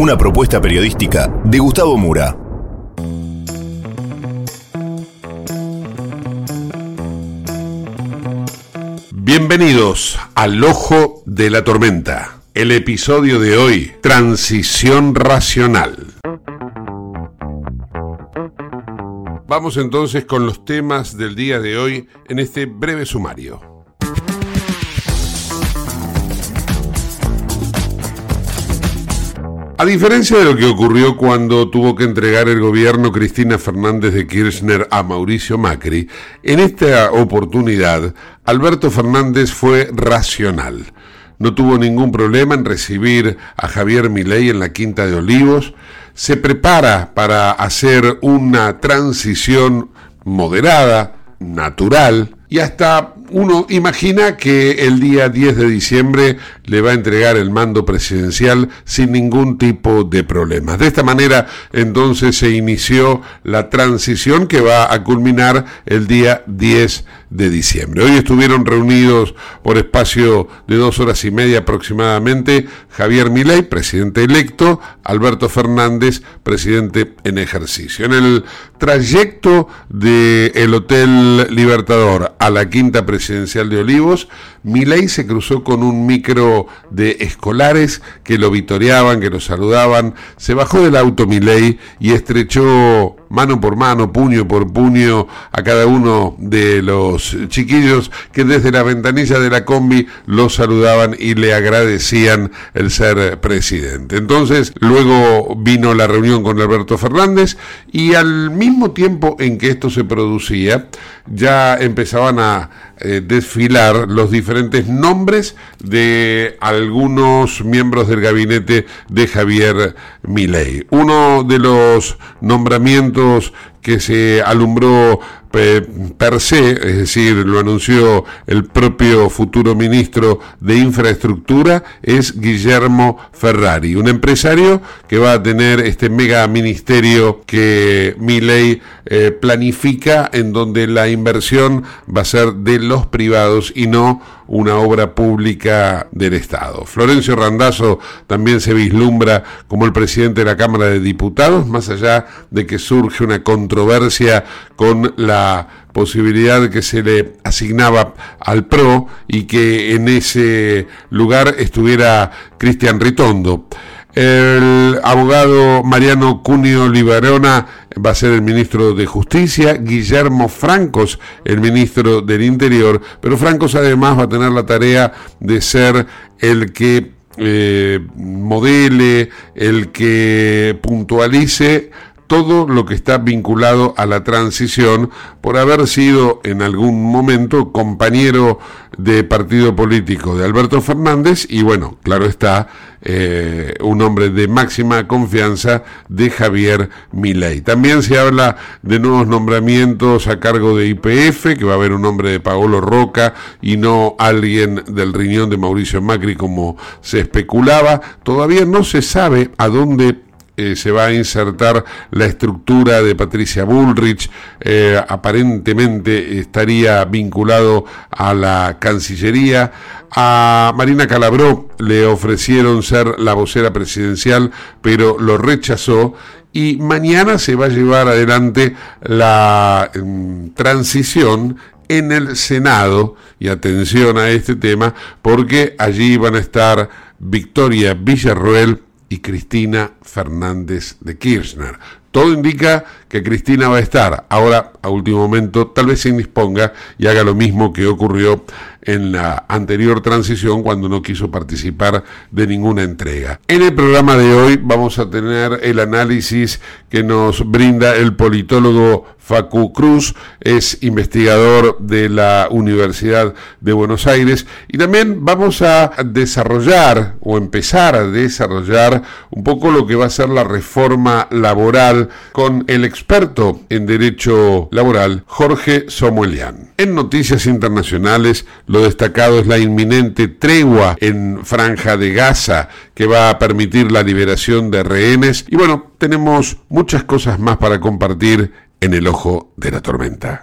Una propuesta periodística de Gustavo Mura. Bienvenidos al Ojo de la Tormenta. El episodio de hoy, Transición Racional. Vamos entonces con los temas del día de hoy en este breve sumario. A diferencia de lo que ocurrió cuando tuvo que entregar el gobierno Cristina Fernández de Kirchner a Mauricio Macri, en esta oportunidad Alberto Fernández fue racional. No tuvo ningún problema en recibir a Javier Milei en la Quinta de Olivos, se prepara para hacer una transición moderada, natural, y hasta uno imagina que el día 10 de diciembre le va a entregar el mando presidencial sin ningún tipo de problemas. De esta manera, entonces se inició la transición que va a culminar el día 10 de diciembre. Hoy estuvieron reunidos por espacio de dos horas y media aproximadamente Javier Milei, presidente electo, Alberto Fernández, presidente en ejercicio. En el trayecto del Hotel Libertador a la quinta presidencia, presidencial de Olivos, Milei se cruzó con un micro de escolares que lo vitoreaban, que lo saludaban, se bajó del auto Milei y estrechó mano por mano, puño por puño a cada uno de los chiquillos que desde la ventanilla de la combi lo saludaban y le agradecían el ser presidente. Entonces, luego vino la reunión con Alberto Fernández y al mismo tiempo en que esto se producía, ya empezaban a eh, desfilar los diferentes nombres de algunos miembros del gabinete de Javier Milei. Uno de los nombramientos que se alumbró per se, es decir, lo anunció el propio futuro ministro de Infraestructura, es Guillermo Ferrari, un empresario que va a tener este mega ministerio que mi ley eh, planifica, en donde la inversión va a ser de los privados y no una obra pública del Estado. Florencio Randazzo también se vislumbra como el presidente de la Cámara de Diputados, más allá de que surge una controversia con la posibilidad que se le asignaba al PRO y que en ese lugar estuviera Cristian Ritondo. El abogado Mariano Cunio Liberona va a ser el ministro de Justicia, Guillermo Francos el ministro del Interior, pero Francos además va a tener la tarea de ser el que eh, modele, el que puntualice todo lo que está vinculado a la transición por haber sido en algún momento compañero de partido político de Alberto Fernández y bueno, claro está, eh, un hombre de máxima confianza de Javier Milei. También se habla de nuevos nombramientos a cargo de IPF, que va a haber un hombre de Paolo Roca y no alguien del riñón de Mauricio Macri como se especulaba. Todavía no se sabe a dónde eh, se va a insertar la estructura de Patricia Bullrich, eh, aparentemente estaría vinculado a la Cancillería. A Marina Calabró le ofrecieron ser la vocera presidencial, pero lo rechazó y mañana se va a llevar adelante la mm, transición en el Senado, y atención a este tema, porque allí van a estar Victoria Villarroel y Cristina Fernández de Kirchner. Todo indica que Cristina va a estar. Ahora, a último momento, tal vez se indisponga y haga lo mismo que ocurrió en la anterior transición cuando no quiso participar de ninguna entrega. En el programa de hoy vamos a tener el análisis que nos brinda el politólogo Facu Cruz, es investigador de la Universidad de Buenos Aires y también vamos a desarrollar o empezar a desarrollar un poco lo que va a ser la reforma laboral con el experto en derecho laboral Jorge Somuelian. En noticias internacionales, lo destacado es la inminente tregua en Franja de Gaza que va a permitir la liberación de rehenes y bueno, tenemos muchas cosas más para compartir en el ojo de la tormenta.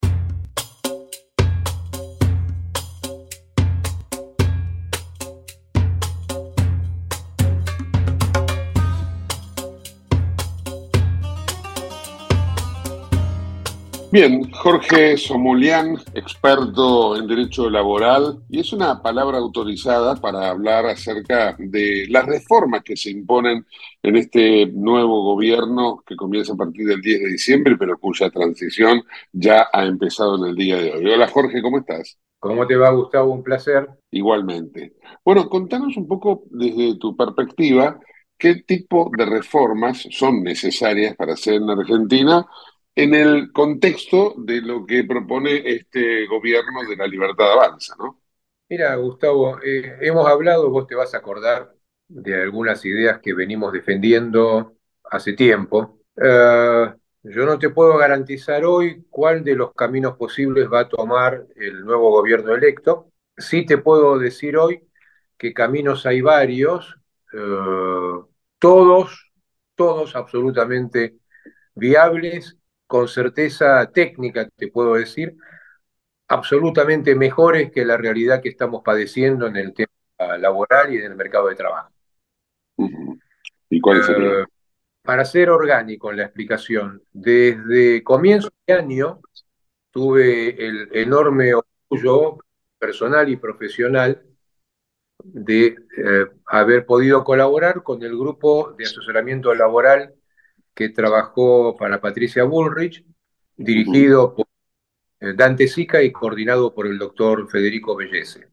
Bien, Jorge Somulián, experto en derecho laboral, y es una palabra autorizada para hablar acerca de las reformas que se imponen en este nuevo gobierno que comienza a partir del 10 de diciembre, pero cuya transición ya ha empezado en el día de hoy. Hola Jorge, ¿cómo estás? ¿Cómo te va, Gustavo? Un placer. Igualmente. Bueno, contanos un poco desde tu perspectiva qué tipo de reformas son necesarias para hacer en Argentina en el contexto de lo que propone este gobierno de la libertad avanza, ¿no? Mira, Gustavo, eh, hemos hablado, vos te vas a acordar de algunas ideas que venimos defendiendo hace tiempo. Eh, yo no te puedo garantizar hoy cuál de los caminos posibles va a tomar el nuevo gobierno electo. Sí te puedo decir hoy que caminos hay varios, eh, todos, todos absolutamente viables con certeza técnica, te puedo decir, absolutamente mejores que la realidad que estamos padeciendo en el tema laboral y en el mercado de trabajo. ¿Y cuál sería? Eh, para ser orgánico en la explicación, desde comienzo de año tuve el enorme orgullo personal y profesional de eh, haber podido colaborar con el grupo de asesoramiento laboral que trabajó para Patricia Bullrich, dirigido por eh, Dante Sica y coordinado por el doctor Federico Bellese.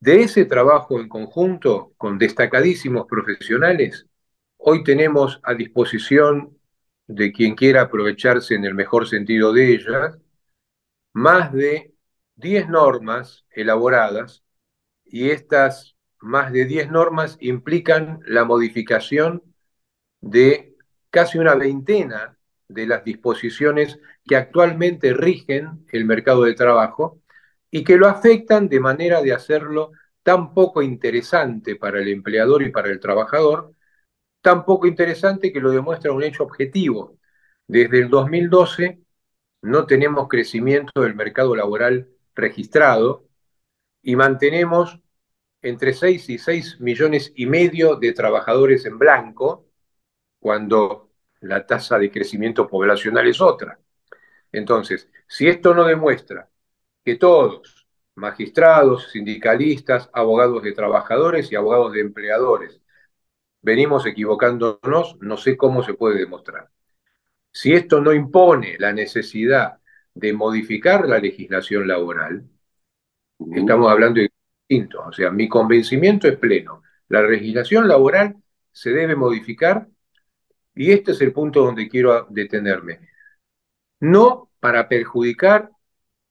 De ese trabajo en conjunto con destacadísimos profesionales, hoy tenemos a disposición de quien quiera aprovecharse en el mejor sentido de ellas, más de 10 normas elaboradas y estas más de 10 normas implican la modificación de casi una veintena de las disposiciones que actualmente rigen el mercado de trabajo y que lo afectan de manera de hacerlo tan poco interesante para el empleador y para el trabajador, tan poco interesante que lo demuestra un hecho objetivo. Desde el 2012 no tenemos crecimiento del mercado laboral registrado y mantenemos entre 6 y 6 millones y medio de trabajadores en blanco, cuando la tasa de crecimiento poblacional es otra. Entonces, si esto no demuestra que todos, magistrados, sindicalistas, abogados de trabajadores y abogados de empleadores, venimos equivocándonos, no sé cómo se puede demostrar. Si esto no impone la necesidad de modificar la legislación laboral, estamos hablando de distinto. O sea, mi convencimiento es pleno. La legislación laboral se debe modificar y este es el punto donde quiero detenerme. No para perjudicar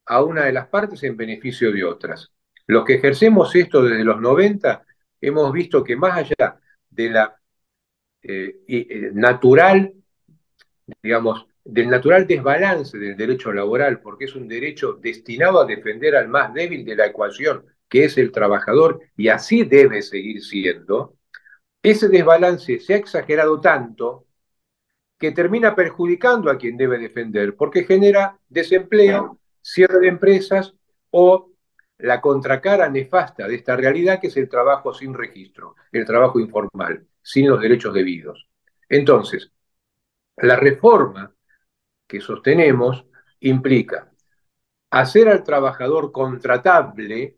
a una de las partes en beneficio de otras. Los que ejercemos esto desde los 90 hemos visto que más allá de la eh, eh, natural, digamos, del natural desbalance del derecho laboral, porque es un derecho destinado a defender al más débil de la ecuación, que es el trabajador, y así debe seguir siendo, ese desbalance se ha exagerado tanto que termina perjudicando a quien debe defender, porque genera desempleo, cierre de empresas o la contracara nefasta de esta realidad que es el trabajo sin registro, el trabajo informal, sin los derechos debidos. Entonces, la reforma que sostenemos implica hacer al trabajador contratable,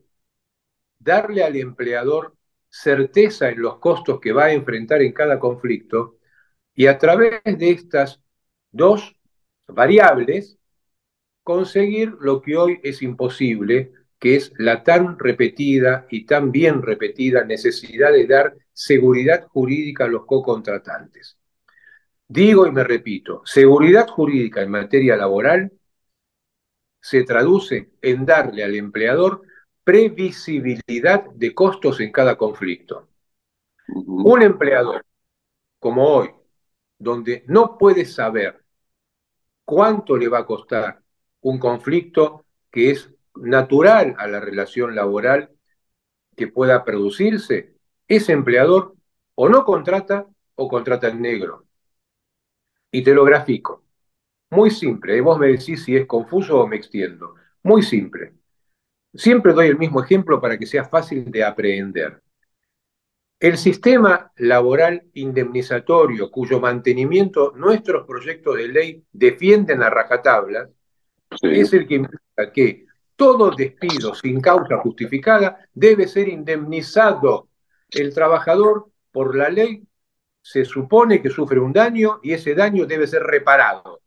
darle al empleador certeza en los costos que va a enfrentar en cada conflicto y a través de estas dos variables conseguir lo que hoy es imposible, que es la tan repetida y tan bien repetida necesidad de dar seguridad jurídica a los co-contratantes. Digo y me repito, seguridad jurídica en materia laboral se traduce en darle al empleador previsibilidad de costos en cada conflicto. Un empleador como hoy, donde no puede saber cuánto le va a costar un conflicto que es natural a la relación laboral que pueda producirse, ese empleador o no contrata o contrata en negro. Y te lo grafico. Muy simple. Vos me decís si es confuso o me extiendo. Muy simple. Siempre doy el mismo ejemplo para que sea fácil de aprehender. El sistema laboral indemnizatorio, cuyo mantenimiento nuestros proyectos de ley defienden a rajatabla, es el que implica que todo despido sin causa justificada debe ser indemnizado. El trabajador, por la ley, se supone que sufre un daño y ese daño debe ser reparado.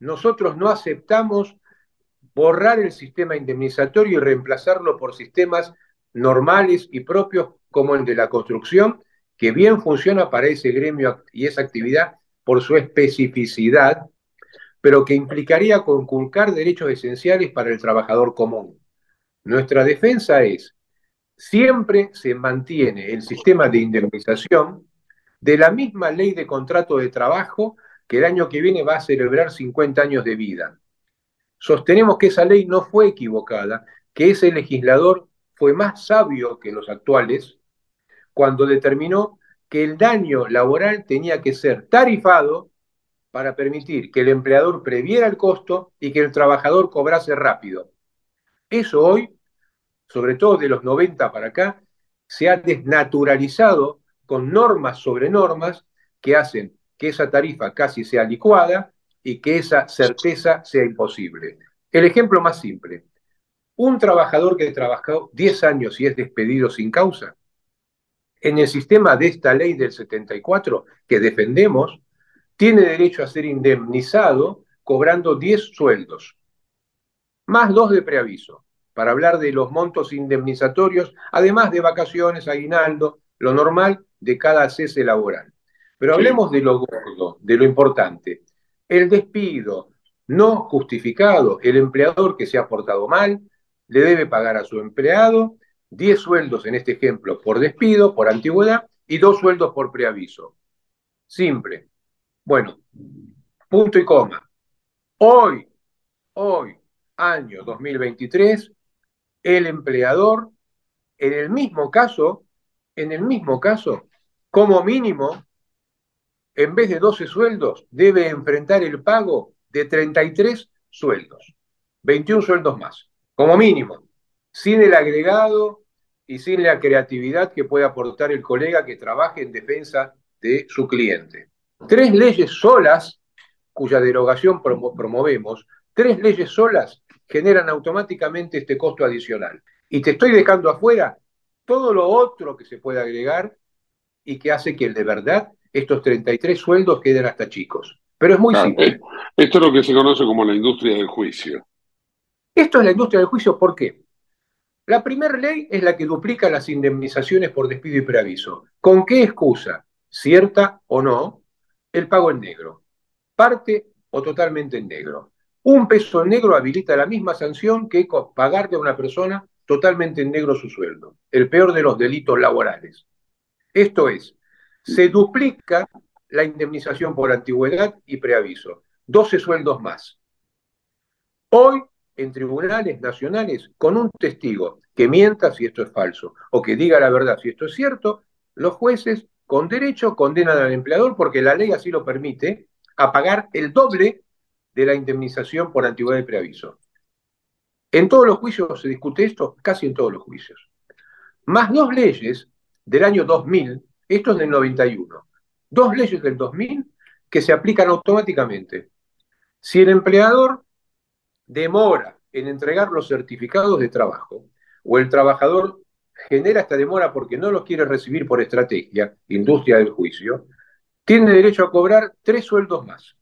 Nosotros no aceptamos borrar el sistema indemnizatorio y reemplazarlo por sistemas normales y propios como el de la construcción, que bien funciona para ese gremio y esa actividad por su especificidad, pero que implicaría conculcar derechos esenciales para el trabajador común. Nuestra defensa es, siempre se mantiene el sistema de indemnización de la misma ley de contrato de trabajo que el año que viene va a celebrar 50 años de vida. Sostenemos que esa ley no fue equivocada, que ese legislador fue más sabio que los actuales cuando determinó que el daño laboral tenía que ser tarifado para permitir que el empleador previera el costo y que el trabajador cobrase rápido. Eso hoy, sobre todo de los 90 para acá, se ha desnaturalizado con normas sobre normas que hacen que esa tarifa casi sea licuada y que esa certeza sea imposible. El ejemplo más simple, un trabajador que trabajó 10 años y es despedido sin causa, en el sistema de esta ley del 74 que defendemos, tiene derecho a ser indemnizado cobrando 10 sueldos, más dos de preaviso, para hablar de los montos indemnizatorios, además de vacaciones, aguinaldo, lo normal de cada cese laboral. Pero hablemos de lo gordo, de lo importante. El despido no justificado, el empleador que se ha portado mal, le debe pagar a su empleado 10 sueldos en este ejemplo por despido, por antigüedad, y dos sueldos por preaviso. Simple. Bueno, punto y coma. Hoy, hoy, año 2023, el empleador, en el mismo caso, en el mismo caso, como mínimo, en vez de 12 sueldos, debe enfrentar el pago de 33 sueldos, 21 sueldos más, como mínimo, sin el agregado y sin la creatividad que puede aportar el colega que trabaje en defensa de su cliente. Tres leyes solas, cuya derogación promovemos, tres leyes solas generan automáticamente este costo adicional. Y te estoy dejando afuera todo lo otro que se puede agregar y que hace que de verdad estos 33 sueldos queden hasta chicos. Pero es muy simple. Eh, esto es lo que se conoce como la industria del juicio. Esto es la industria del juicio, ¿por qué? La primera ley es la que duplica las indemnizaciones por despido y preaviso. ¿Con qué excusa, cierta o no, el pago en negro? Parte o totalmente en negro. Un peso en negro habilita la misma sanción que pagarle a una persona totalmente en negro su sueldo. El peor de los delitos laborales. Esto es, se duplica la indemnización por antigüedad y preaviso. 12 sueldos más. Hoy, en tribunales nacionales, con un testigo que mienta si esto es falso o que diga la verdad si esto es cierto, los jueces con derecho condenan al empleador porque la ley así lo permite a pagar el doble de la indemnización por antigüedad y preaviso. En todos los juicios se discute esto, casi en todos los juicios. Más dos leyes del año 2000, esto es del 91, dos leyes del 2000 que se aplican automáticamente. Si el empleador demora en entregar los certificados de trabajo o el trabajador genera esta demora porque no los quiere recibir por estrategia, industria del juicio, tiene derecho a cobrar tres sueldos más,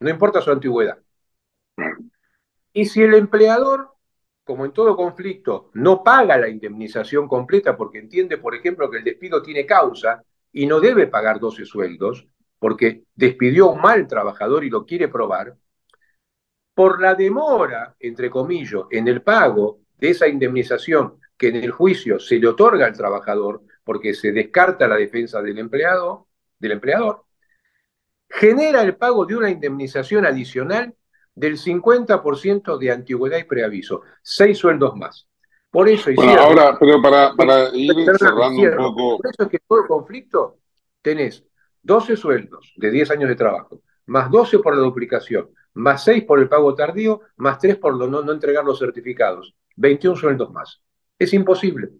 no importa su antigüedad. Y si el empleador, como en todo conflicto, no paga la indemnización completa porque entiende, por ejemplo, que el despido tiene causa y no debe pagar 12 sueldos porque despidió a un mal trabajador y lo quiere probar, por la demora, entre comillas, en el pago de esa indemnización que en el juicio se le otorga al trabajador porque se descarta la defensa del empleado, del empleador, genera el pago de una indemnización adicional del 50% de antigüedad y preaviso, seis sueldos más. Por eso bueno, ahora, pero para, para ir cerrando un poco. Por eso es que todo conflicto tenés 12 sueldos de 10 años de trabajo, más 12 por la duplicación, más 6 por el pago tardío, más 3 por no, no entregar los certificados. 21 sueldos más. Es imposible.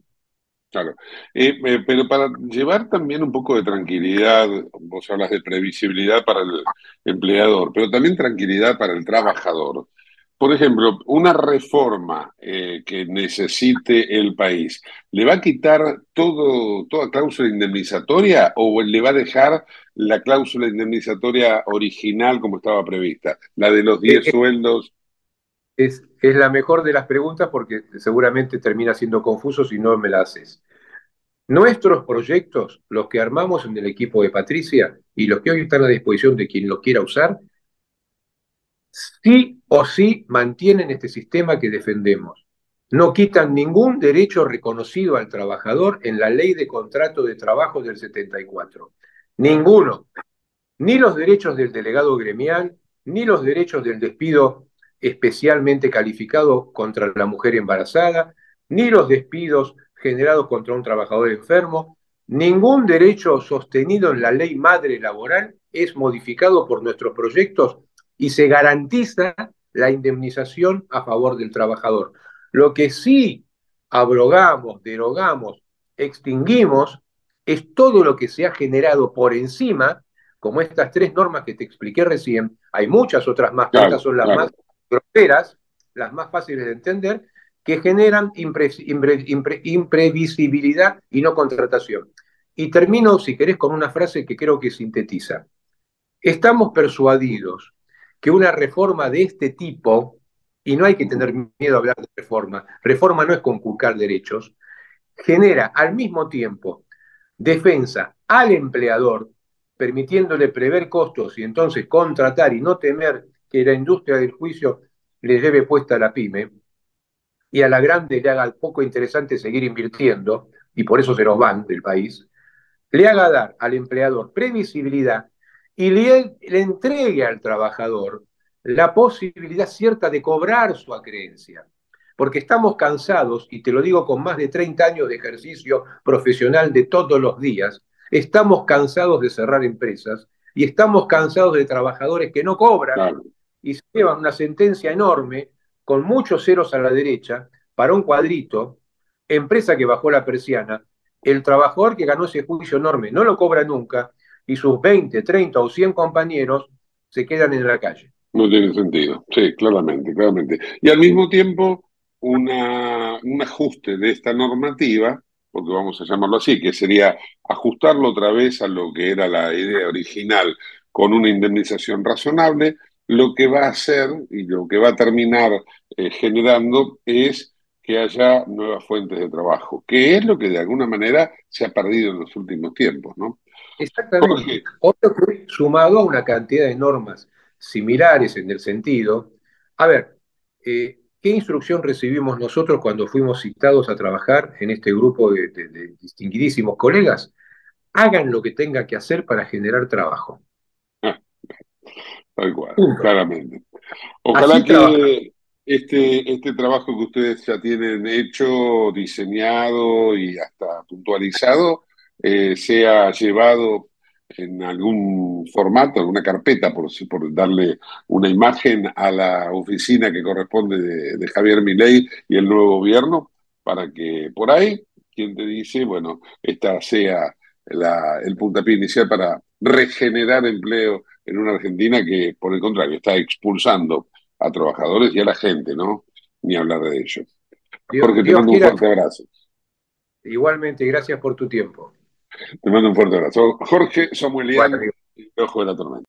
Claro, eh, eh, pero para llevar también un poco de tranquilidad, vos hablas de previsibilidad para el empleador, pero también tranquilidad para el trabajador. Por ejemplo, una reforma eh, que necesite el país, ¿le va a quitar todo, toda cláusula indemnizatoria o le va a dejar la cláusula indemnizatoria original como estaba prevista, la de los 10 sueldos? Es, es la mejor de las preguntas porque seguramente termina siendo confuso si no me la haces. Nuestros proyectos, los que armamos en el equipo de Patricia y los que hoy están a disposición de quien los quiera usar, sí o sí mantienen este sistema que defendemos. No quitan ningún derecho reconocido al trabajador en la ley de contrato de trabajo del 74. Ninguno. Ni los derechos del delegado gremial, ni los derechos del despido especialmente calificado contra la mujer embarazada, ni los despidos generados contra un trabajador enfermo. Ningún derecho sostenido en la ley madre laboral es modificado por nuestros proyectos y se garantiza la indemnización a favor del trabajador. Lo que sí abrogamos, derogamos, extinguimos es todo lo que se ha generado por encima, como estas tres normas que te expliqué recién. Hay muchas otras más, estas son las más groseras, las más fáciles de entender, que generan imprevisibilidad y no contratación. Y termino, si querés, con una frase que creo que sintetiza. Estamos persuadidos que una reforma de este tipo, y no hay que tener miedo a hablar de reforma, reforma no es conculcar derechos, genera al mismo tiempo defensa al empleador, permitiéndole prever costos y entonces contratar y no temer que la industria del juicio le lleve puesta a la pyme y a la grande le haga poco interesante seguir invirtiendo, y por eso se los van del país, le haga dar al empleador previsibilidad y le, entregue al trabajador la posibilidad cierta de cobrar su acreencia. Porque estamos cansados, y te lo digo con más de 30 años de ejercicio profesional de todos los días, estamos cansados de cerrar empresas y estamos cansados de trabajadores que no cobran y se llevan una sentencia enorme con muchos ceros a la derecha para un cuadrito, empresa que bajó la persiana, el trabajador que ganó ese juicio enorme no lo cobra nunca y sus 20, 30 o 100 compañeros se quedan en la calle. No tiene sentido, sí, claramente, claramente. Y al mismo tiempo, una, un ajuste de esta normativa, porque vamos a llamarlo así, que sería ajustarlo otra vez a lo que era la idea original con una indemnización razonable, lo que va a hacer y lo que va a terminar eh, generando es que haya nuevas fuentes de trabajo, que es lo que de alguna manera se ha perdido en los últimos tiempos, ¿no? Exactamente. Otro sumado a una cantidad de normas similares en el sentido, a ver, eh, ¿qué instrucción recibimos nosotros cuando fuimos citados a trabajar en este grupo de, distinguidísimos colegas? Hagan lo que tengan que hacer para generar trabajo. Tal cual, claramente. Ojalá que este, este trabajo que ustedes ya tienen hecho, diseñado y hasta puntualizado, eh, sea llevado en algún formato, alguna carpeta, por, por darle una imagen a la oficina que corresponde de, Javier Milei y el nuevo gobierno, para que por ahí, quien te dice, bueno, esta sea la, el puntapié inicial para regenerar empleo en una Argentina que, por el contrario, está expulsando a trabajadores y a la gente, ¿no? Ni hablar de ello. Porque te mando un fuerte abrazo. Igualmente, gracias por tu tiempo. Te mando un fuerte abrazo. Jorge Samuelian, el Ojo de la Tormenta.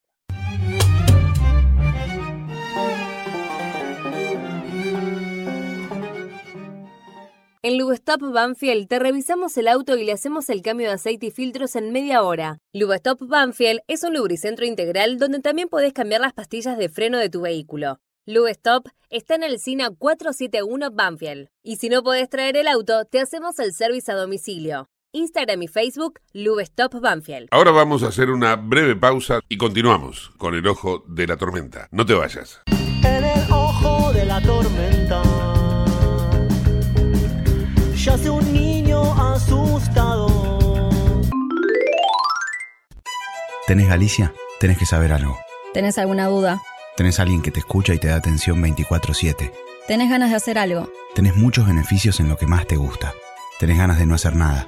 En Lubestop Banfield te revisamos el auto y le hacemos el cambio de aceite y filtros en media hora. Lubestop Banfield es un lubricentro integral donde también podés cambiar las pastillas de freno de tu vehículo. Lubestop está en el SINA 471 Banfield. Y si no podés traer el auto, te hacemos el servicio a domicilio. Instagram y Facebook, Lubestop Banfield. Ahora vamos a hacer una breve pausa y continuamos con el ojo de la tormenta. No te vayas. En el ojo de la tormenta yace un niño asustado. ¿Tenés Galicia? Tenés que saber algo. ¿Tenés alguna duda? Tenés alguien que te escucha y te da atención 24/7. ¿Tenés ganas de hacer algo? Tenés muchos beneficios en lo que más te gusta. Tenés ganas de no hacer nada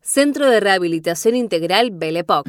Centro de Rehabilitación Integral Belepoc.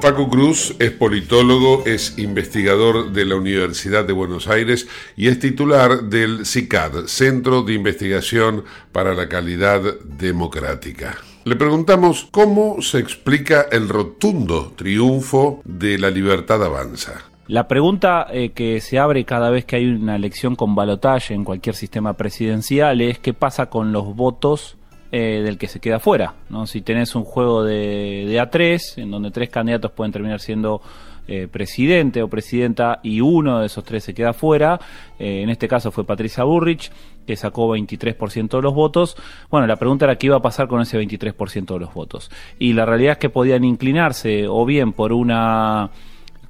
Paco Cruz es politólogo, es investigador de la Universidad de Buenos Aires y es titular del CICAD, Centro de Investigación para la Calidad Democrática. Le preguntamos cómo se explica el rotundo triunfo de la libertad avanza. La pregunta eh, que se abre cada vez que hay una elección con balotaje en cualquier sistema presidencial es qué pasa con los votos eh, del que se queda fuera. ¿no? Si tenés un juego de, de A3, en donde tres candidatos pueden terminar siendo eh, presidente o presidenta y uno de esos tres se queda fuera, en este caso fue Patricia Burrich, que sacó 23% de los votos. Bueno, la pregunta era qué iba a pasar con ese 23% de los votos. Y la realidad es que podían inclinarse o bien por una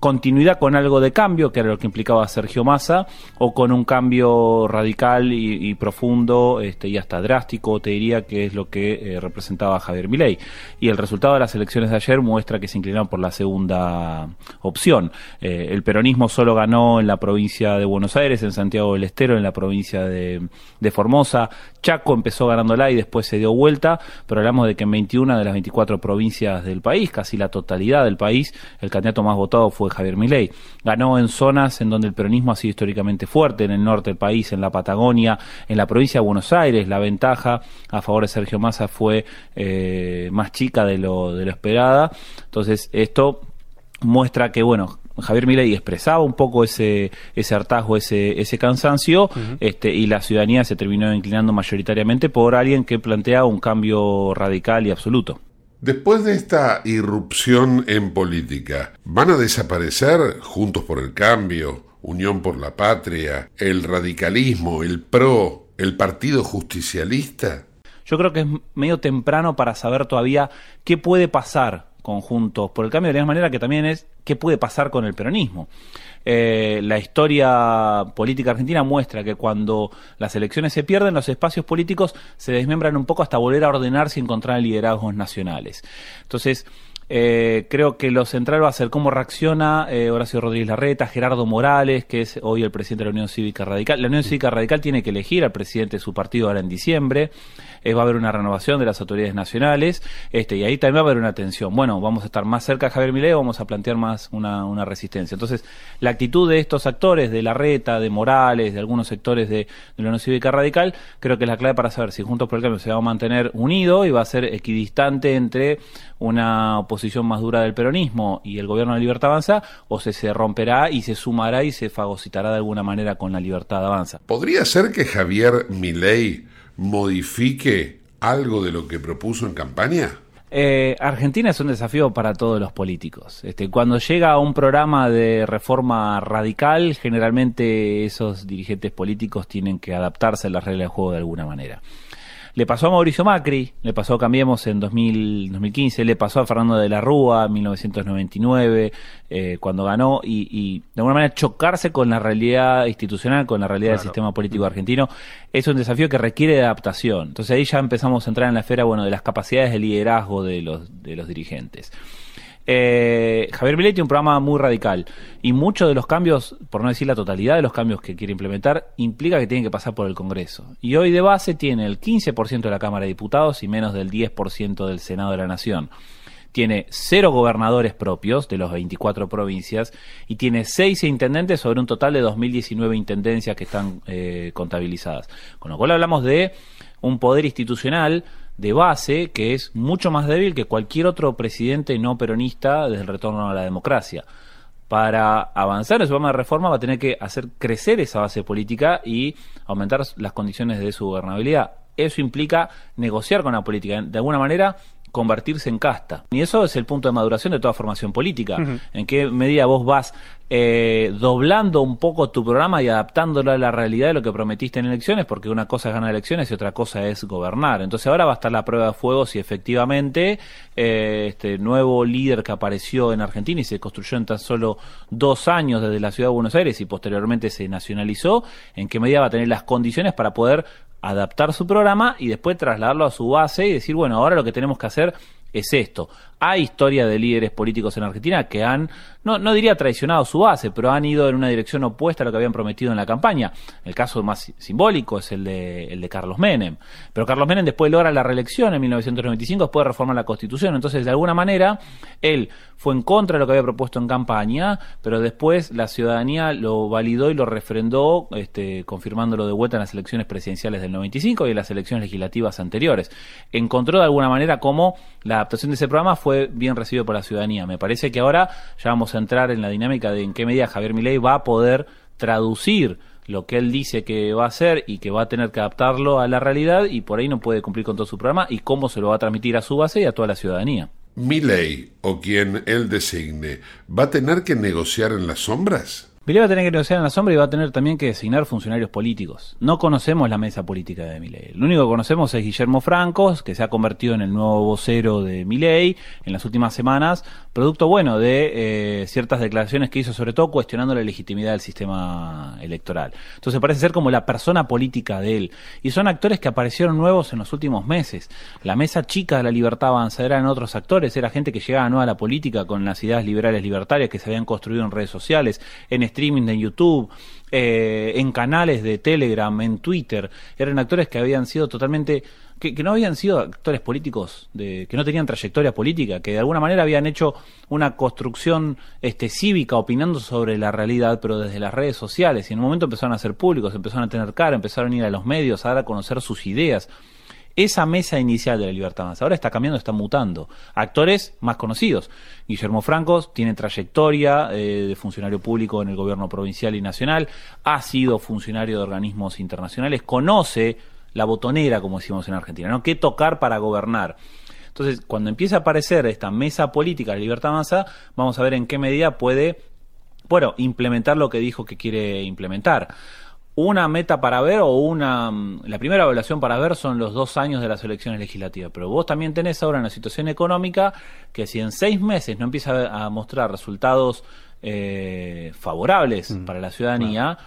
continuidad con algo de cambio, que era lo que implicaba Sergio Massa, o con un cambio radical y, profundo este, y hasta drástico, te diría que es lo que eh, representaba Javier Milei. Y el resultado de las elecciones de ayer muestra que se inclinaron por la segunda opción. Eh, el peronismo solo ganó en la provincia de Buenos Aires, en Santiago del Estero, en la provincia de, de Formosa. Chaco empezó ganándola y después se dio vuelta, pero hablamos de que en 21 de las 24 provincias del país, casi la totalidad del país, el candidato más votado fue Javier Milei. Ganó en zonas en donde el peronismo ha sido históricamente fuerte, en el norte del país, en la Patagonia, en la provincia de Buenos Aires. La ventaja a favor de Sergio Massa fue eh, más chica de lo, de lo esperada. Entonces, esto muestra que, bueno, Javier Milei expresaba un poco ese, ese hartazgo, ese, ese cansancio, este, y la ciudadanía se terminó inclinando mayoritariamente por alguien que plantea un cambio radical y absoluto. Después de esta irrupción en política, ¿van a desaparecer Juntos por el Cambio, Unión por la Patria, el radicalismo, el PRO, el Partido Justicialista? Yo creo que es medio temprano para saber todavía qué puede pasar conjuntos por el cambio, de la misma manera que también es qué puede pasar con el peronismo. Eh, la historia política argentina muestra que cuando las elecciones se pierden, los espacios políticos se desmembran un poco hasta volver a ordenarse y encontrar liderazgos nacionales. Entonces, eh, creo que lo central va a ser cómo reacciona eh, Horacio Rodríguez Larreta, Gerardo Morales, que es hoy el presidente de la Unión Cívica Radical. La Unión Cívica Radical tiene que elegir al presidente de su partido ahora en diciembre. Eh, va a haber una renovación de las autoridades nacionales este, y ahí también va a haber una tensión. Bueno, vamos a estar más cerca de Javier Milei, vamos a plantear más una, resistencia. Entonces, la actitud de estos actores, de Larreta, de Morales, de algunos sectores de, de la Unión Cívica Radical, creo que es la clave para saber si Juntos por el Cambio se va a mantener unido y va a ser equidistante entre una oposición más dura del peronismo y el gobierno de Libertad Avanza, o se, se romperá y se sumará y se fagocitará de alguna manera con la Libertad Avanza. ¿Podría ser que Javier Milei modifique algo de lo que propuso en campaña? Eh, Argentina es un desafío para todos los políticos. Este, cuando llega un programa de reforma radical, generalmente esos dirigentes políticos tienen que adaptarse a las reglas de juego de alguna manera. Le pasó a Mauricio Macri, le pasó a Cambiemos en 2015, le pasó a Fernando de la Rúa en 1999, eh, cuando ganó, y, de alguna manera chocarse con la realidad institucional, con la realidad del sistema político argentino, es un desafío que requiere de adaptación. Entonces ahí ya empezamos a entrar en la esfera bueno, de las capacidades de liderazgo de los, de los dirigentes. Eh, Javier Milei tiene un programa muy radical y muchos de los cambios, por no decir la totalidad de los cambios que quiere implementar, implica que tienen que pasar por el Congreso. Y hoy de base tiene el 15% de la Cámara de Diputados y menos del 10% del Senado de la Nación. Tiene cero gobernadores propios de las 24 provincias y tiene seis intendentes sobre un total de 2019 intendencias que están eh, contabilizadas. Con lo cual hablamos de un poder institucional de base que es mucho más débil que cualquier otro presidente no peronista desde el retorno a la democracia. Para avanzar en su programa de reforma va a tener que hacer crecer esa base política y aumentar las condiciones de su gobernabilidad. Eso implica negociar con la política. De alguna manera, convertirse en casta. Y eso es el punto de maduración de toda formación política. En qué medida vos vas eh, doblando un poco tu programa y adaptándolo a la realidad de lo que prometiste en elecciones, porque una cosa es ganar elecciones y otra cosa es gobernar. Entonces ahora va a estar la prueba de fuego si efectivamente eh, este nuevo líder que apareció en Argentina y se construyó en tan solo dos años desde la ciudad de Buenos Aires y posteriormente se nacionalizó, en qué medida va a tener las condiciones para poder adaptar su programa y después trasladarlo a su base y decir, bueno, ahora lo que tenemos que hacer es esto. Hay historia de líderes políticos en Argentina que han, no, no diría traicionado su base, pero han ido en una dirección opuesta a lo que habían prometido en la campaña. El caso más simbólico es el de, el de Carlos Menem. Pero Carlos Menem después logra la reelección en 1995, después de reformar la Constitución. Entonces, de alguna manera, él fue en contra de lo que había propuesto en campaña, pero después la ciudadanía lo validó y lo refrendó, este, confirmándolo de vuelta en las elecciones presidenciales del 95 y en las elecciones legislativas anteriores. Encontró de alguna manera cómo la adaptación de ese programa fue bien recibido por la ciudadanía. Me parece que ahora ya vamos a entrar en la dinámica de en qué medida Javier Milei va a poder traducir lo que él dice que va a hacer y que va a tener que adaptarlo a la realidad y por ahí no puede cumplir con todo su programa y cómo se lo va a transmitir a su base y a toda la ciudadanía. Milei o quien él designe va a tener que negociar en las sombras. Milei va a tener que negociar en la sombra y va a tener también que designar funcionarios políticos. No conocemos la mesa política de Milei. Lo único que conocemos es Guillermo Francos, que se ha convertido en el nuevo vocero de Milei en las últimas semanas, producto bueno de eh, ciertas declaraciones que hizo, sobre todo cuestionando la legitimidad del sistema electoral. Entonces parece ser como la persona política de él. Y son actores que aparecieron nuevos en los últimos meses. La mesa chica de la libertad avanza eran otros actores, era gente que llegaba nueva a la política con las ideas liberales libertarias que se habían construido en redes sociales, en streaming de YouTube, eh, en canales de Telegram, en Twitter. Eran actores que habían sido totalmente que, no habían sido actores políticos, de, que no tenían trayectoria política, que de alguna manera habían hecho una construcción este, cívica opinando sobre la realidad, pero desde las redes sociales. Y en un momento empezaron a ser públicos, empezaron a tener cara, empezaron a ir a los medios, a dar a conocer sus ideas esa mesa inicial de la Libertad Avanza. Ahora está cambiando, está mutando. Actores más conocidos. Guillermo Francos tiene trayectoria eh, de funcionario público en el gobierno provincial y nacional, ha sido funcionario de organismos internacionales, conoce la botonera, como decimos en Argentina, ¿no? ¿Qué tocar para gobernar? Entonces, cuando empieza a aparecer esta mesa política de la Libertad Avanza, vamos a ver en qué medida puede, bueno, implementar lo que dijo que quiere implementar una meta para ver o una... La primera evaluación para ver son los dos años de las elecciones legislativas, pero vos también tenés ahora una situación económica que si en seis meses no empieza a mostrar resultados eh, favorables mm. para la ciudadanía,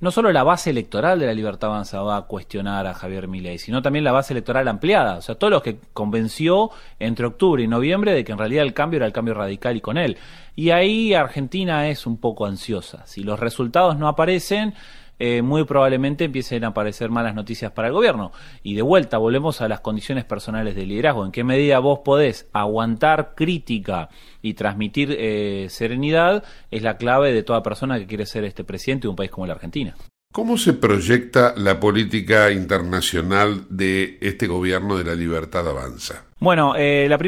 no solo la base electoral de la Libertad Avanza va a cuestionar a Javier Milei, sino también la base electoral ampliada, o sea, todos los que convenció entre octubre y noviembre de que en realidad el cambio era el cambio radical y con él. Y ahí Argentina es un poco ansiosa. Si los resultados no aparecen, eh, muy probablemente empiecen a aparecer malas noticias para el gobierno. Y de vuelta, volvemos a las condiciones personales de liderazgo. ¿En qué medida vos podés aguantar crítica y transmitir eh, serenidad? Es la clave de toda persona que quiere ser este presidente de un país como la Argentina. ¿Cómo se proyecta la política internacional de este gobierno de la libertad avanza? Bueno, eh, la,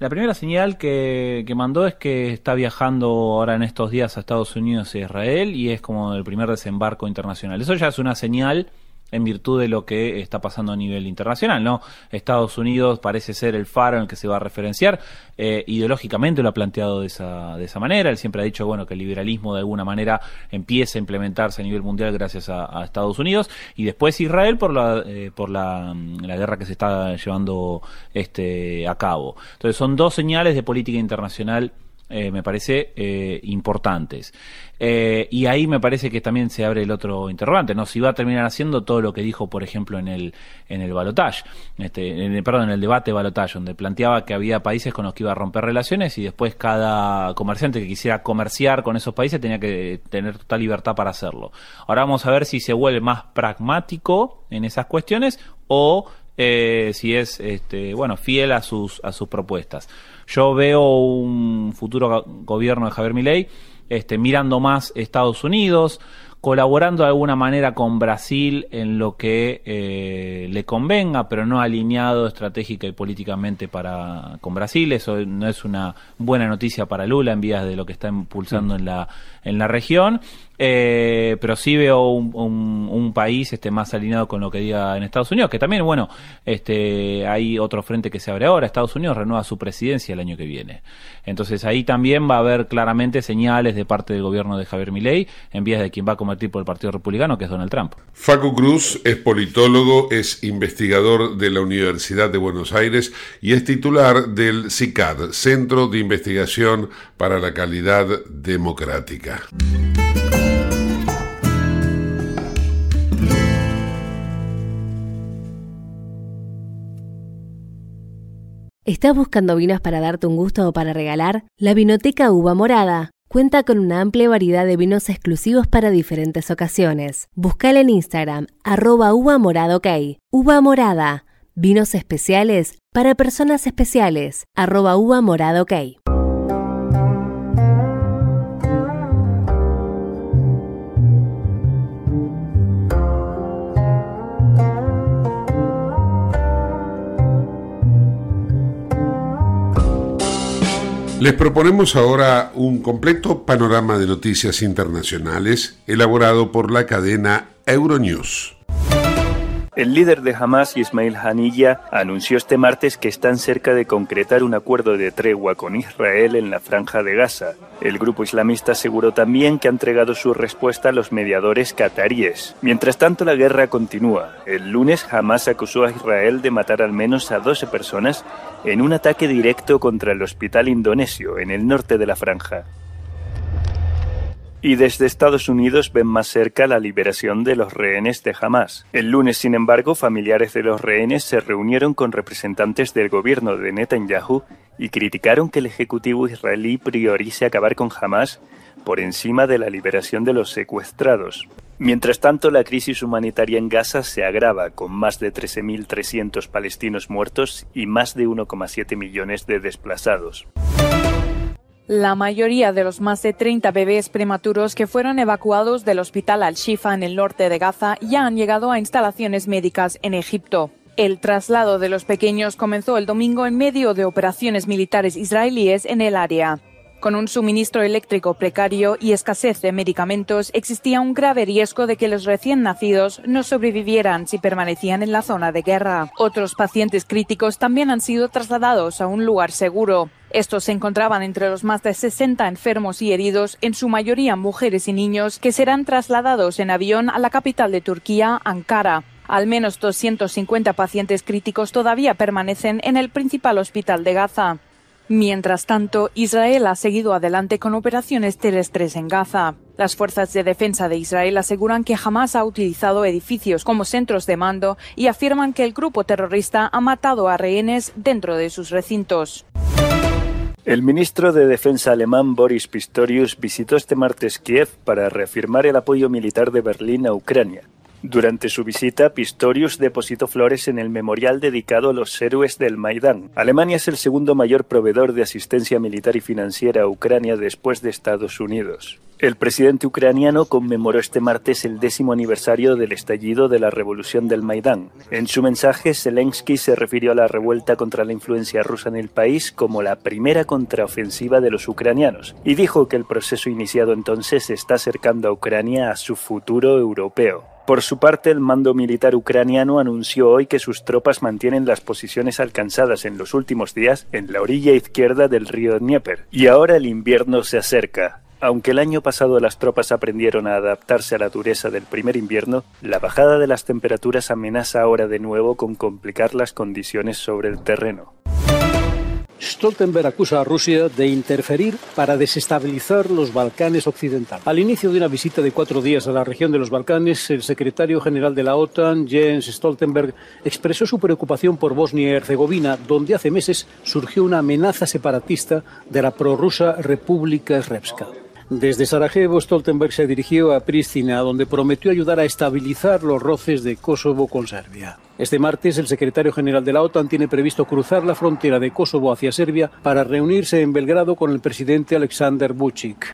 la primera señal que, que, mandó es que está viajando ahora en estos días a Estados Unidos e Israel y es como el primer desembarco internacional. Eso ya es una señal en virtud de lo que está pasando a nivel internacional, ¿no? Estados Unidos parece ser el faro en el que se va a referenciar, eh, ideológicamente lo ha planteado de esa, de esa manera, él siempre ha dicho, bueno, que el liberalismo de alguna manera empieza a implementarse a nivel mundial gracias a, Estados Unidos, y después Israel por la, eh, por la, la, guerra que se está llevando este, a cabo. Entonces son dos señales de política internacional eh, me parece eh, importantes. Eh, y ahí me parece que también se abre el otro interrogante, ¿no? Si va a terminar haciendo todo lo que dijo, por ejemplo, en el, en el balotage, este, en el, perdón, en el debate balotage, donde planteaba que había países con los que iba a romper relaciones y después cada comerciante que quisiera comerciar con esos países tenía que tener total libertad para hacerlo. Ahora vamos a ver si se vuelve más pragmático en esas cuestiones o eh, si es este, bueno fiel a sus a sus propuestas. Yo veo un futuro gobierno de Javier Milei este, mirando más Estados Unidos, colaborando de alguna manera con Brasil en lo que eh, le convenga, pero no alineado estratégica y políticamente para con Brasil. Eso no es una buena noticia para Lula en vías de lo que está impulsando en la en la región. Eh, pero sí veo un, país este más alineado con lo que diga en Estados Unidos, que también, bueno, este hay otro frente que se abre ahora. Estados Unidos renueva su presidencia el año que viene. Entonces ahí también va a haber claramente señales de parte del gobierno de Javier Milei en vías de quien va a convertir por el Partido Republicano, que es Donald Trump. Facu Cruz es politólogo, es investigador de la Universidad de Buenos Aires y es titular del CICAD, Centro de Investigación para la Calidad Democrática. ¿Estás buscando vinos para darte un gusto o para regalar? La Vinoteca Uva Morada cuenta con una amplia variedad de vinos exclusivos para diferentes ocasiones. Buscala en Instagram, arroba uva morada. Uva morada, vinos especiales para personas especiales, arroba uva morada. Les proponemos ahora un completo panorama de noticias internacionales elaborado por la cadena Euronews. El líder de Hamas, Ismail Haniyeh, anunció este martes que están cerca de concretar un acuerdo de tregua con Israel en la franja de Gaza. El grupo islamista aseguró también que ha entregado su respuesta a los mediadores cataríes. Mientras tanto, la guerra continúa. El lunes, Hamas acusó a Israel de matar al menos a 12 personas en un ataque directo contra el hospital indonesio en el norte de la franja. Y desde Estados Unidos ven más cerca la liberación de los rehenes de Hamas. El lunes, sin embargo, familiares de los rehenes se reunieron con representantes del gobierno de Netanyahu y criticaron que el Ejecutivo israelí priorice acabar con Hamas por encima de la liberación de los secuestrados. Mientras tanto, la crisis humanitaria en Gaza se agrava, con más de 13.300 palestinos muertos y más de 1,7 millones de desplazados. La mayoría de los más de 30 bebés prematuros que fueron evacuados del hospital Al-Shifa en el norte de Gaza ya han llegado a instalaciones médicas en Egipto. El traslado de los pequeños comenzó el domingo en medio de operaciones militares israelíes en el área. Con un suministro eléctrico precario y escasez de medicamentos, existía un grave riesgo de que los recién nacidos no sobrevivieran si permanecían en la zona de guerra. Otros pacientes críticos también han sido trasladados a un lugar seguro. Estos se encontraban entre los más de 60 enfermos y heridos, en su mayoría mujeres y niños, que serán trasladados en avión a la capital de Turquía, Ankara. Al menos 250 pacientes críticos todavía permanecen en el principal hospital de Gaza. Mientras tanto, Israel ha seguido adelante con operaciones terrestres en Gaza. Las fuerzas de defensa de Israel aseguran que jamás ha utilizado edificios como centros de mando y afirman que el grupo terrorista ha matado a rehenes dentro de sus recintos. El ministro de Defensa alemán Boris Pistorius visitó este martes Kiev para reafirmar el apoyo militar de Berlín a Ucrania. Durante su visita, Pistorius depositó flores en el memorial dedicado a los héroes del Maidán. Alemania es el segundo mayor proveedor de asistencia militar y financiera a Ucrania después de Estados Unidos. El presidente ucraniano conmemoró este martes el décimo aniversario del estallido de la revolución del Maidán. En su mensaje, Zelensky se refirió a la revuelta contra la influencia rusa en el país como la primera contraofensiva de los ucranianos y dijo que el proceso iniciado entonces está acercando a Ucrania a su futuro europeo. Por su parte, el mando militar ucraniano anunció hoy que sus tropas mantienen las posiciones alcanzadas en los últimos días en la orilla izquierda del río Dnieper. Y ahora el invierno se acerca. Aunque el año pasado las tropas aprendieron a adaptarse a la dureza del primer invierno, la bajada de las temperaturas amenaza ahora de nuevo con complicar las condiciones sobre el terreno. Stoltenberg acusa a Rusia de interferir para desestabilizar los Balcanes occidentales. Al inicio de una visita de cuatro días a la región de los Balcanes, el secretario general de la OTAN, Jens Stoltenberg, expresó su preocupación por Bosnia y Herzegovina, donde hace meses surgió una amenaza separatista de la prorrusa República Srpska. Desde Sarajevo, Stoltenberg se dirigió a Pristina, donde prometió ayudar a estabilizar los roces de Kosovo con Serbia. Este martes, el secretario general de la OTAN tiene previsto cruzar la frontera de Kosovo hacia Serbia para reunirse en Belgrado con el presidente Alexander Vucic.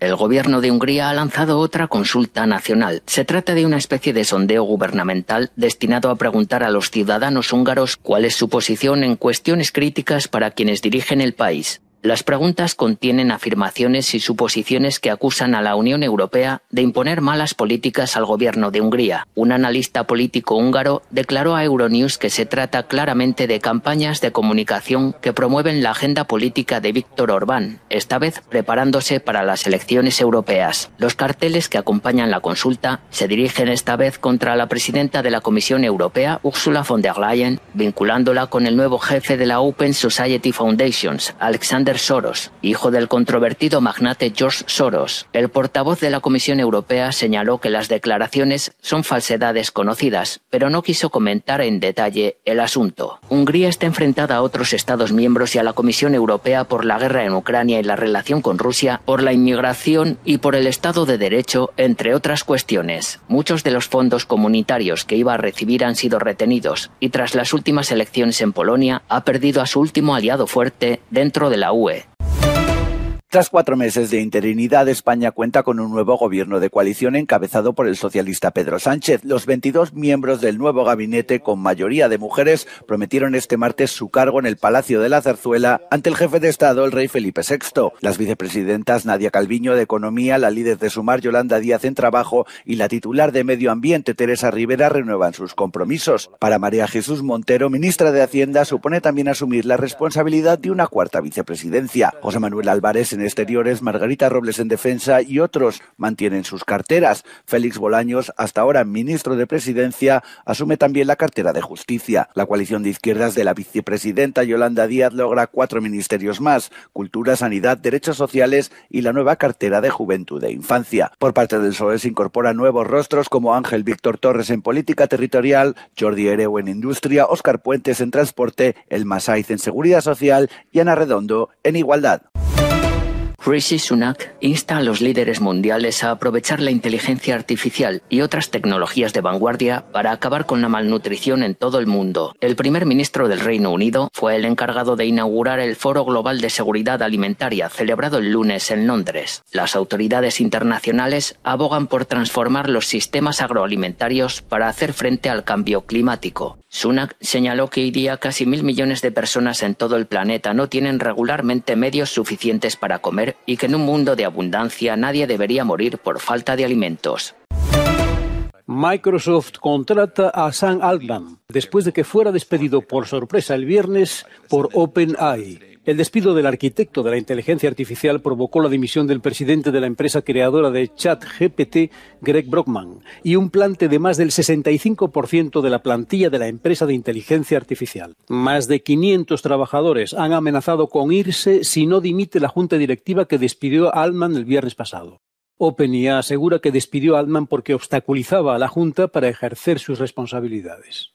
El gobierno de Hungría ha lanzado otra consulta nacional. Se trata de una especie de sondeo gubernamental destinado a preguntar a los ciudadanos húngaros cuál es su posición en cuestiones críticas para quienes dirigen el país. Las preguntas contienen afirmaciones y suposiciones que acusan a la Unión Europea de imponer malas políticas al gobierno de Hungría. Un analista político húngaro declaró a Euronews que se trata claramente de campañas de comunicación que promueven la agenda política de Víctor Orbán, esta vez preparándose para las elecciones europeas. Los carteles que acompañan la consulta se dirigen esta vez contra la presidenta de la Comisión Europea, Ursula von der Leyen, vinculándola con el nuevo jefe de la Open Society Foundations, Alexander Soros, hijo del controvertido magnate George Soros. El portavoz de la Comisión Europea señaló que las declaraciones son falsedades conocidas, pero no quiso comentar en detalle el asunto. Hungría está enfrentada a otros Estados miembros y a la Comisión Europea por la guerra en Ucrania y la relación con Rusia, por la inmigración y por el Estado de Derecho, entre otras cuestiones. Muchos de los fondos comunitarios que iba a recibir han sido retenidos y tras las últimas elecciones en Polonia ha perdido a su último aliado fuerte dentro de la 왜? Tras cuatro meses de interinidad, España cuenta con un nuevo gobierno de coalición encabezado por el socialista Pedro Sánchez. Los 22 miembros del nuevo gabinete, con mayoría de mujeres, prometieron este martes su cargo en el Palacio de la Zarzuela ante el jefe de Estado, el rey Felipe VI. Las vicepresidentas Nadia Calviño de Economía, la líder de Sumar Yolanda Díaz en Trabajo y la titular de Medio Ambiente Teresa Rivera renuevan sus compromisos. Para María Jesús Montero, ministra de Hacienda, supone también asumir la responsabilidad de una cuarta vicepresidencia. José Manuel Álvarez Exteriores, Margarita Robles en Defensa y otros mantienen sus carteras. Félix Bolaños, hasta ahora ministro de Presidencia, asume también la cartera de Justicia. La coalición de izquierdas de la vicepresidenta Yolanda Díaz logra cuatro ministerios más, Cultura, Sanidad, Derechos Sociales y la nueva cartera de Juventud e Infancia. Por parte del PSOE se incorporan nuevos rostros como Ángel Víctor Torres en Política Territorial, Jordi Ereu en Industria, Óscar Puentes en Transporte, El Masaiz en Seguridad Social y Ana Redondo en Igualdad. Rishi Sunak insta a los líderes mundiales a aprovechar la inteligencia artificial y otras tecnologías de vanguardia para acabar con la malnutrición en todo el mundo. El primer ministro del Reino Unido fue el encargado de inaugurar el Foro Global de Seguridad Alimentaria celebrado el lunes en Londres. Las autoridades internacionales abogan por transformar los sistemas agroalimentarios para hacer frente al cambio climático. Sunak señaló que hoy día casi mil millones de personas en todo el planeta no tienen regularmente medios suficientes para comer y que en un mundo de abundancia nadie debería morir por falta de alimentos. Microsoft contrata a Sam Altman después de que fuera despedido por sorpresa el viernes por OpenAI. El despido del arquitecto de la inteligencia artificial provocó la dimisión del presidente de la empresa creadora de ChatGPT, Greg Brockman, y un plante de más del 65% de la plantilla de la empresa de inteligencia artificial. Más de 500 trabajadores han amenazado con irse si no dimite la junta directiva que despidió a Altman el viernes pasado. OpenIA asegura que despidió a Altman porque obstaculizaba a la junta para ejercer sus responsabilidades.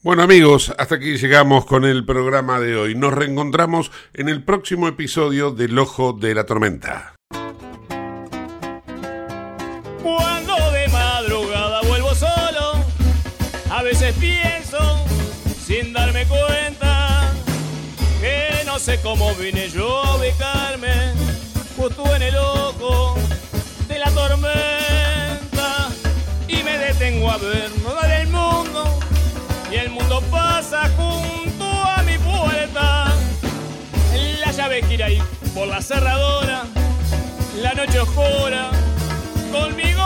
Bueno amigos, hasta aquí llegamos con el programa de hoy. Nos reencontramos en el próximo episodio del Ojo de la Tormenta. Cuando de madrugada vuelvo solo, a veces pienso, sin darme cuenta, que no sé cómo vine yo a ubicarme, justo en el ojo Gira ahí por la cerradora, la noche oscura, conmigo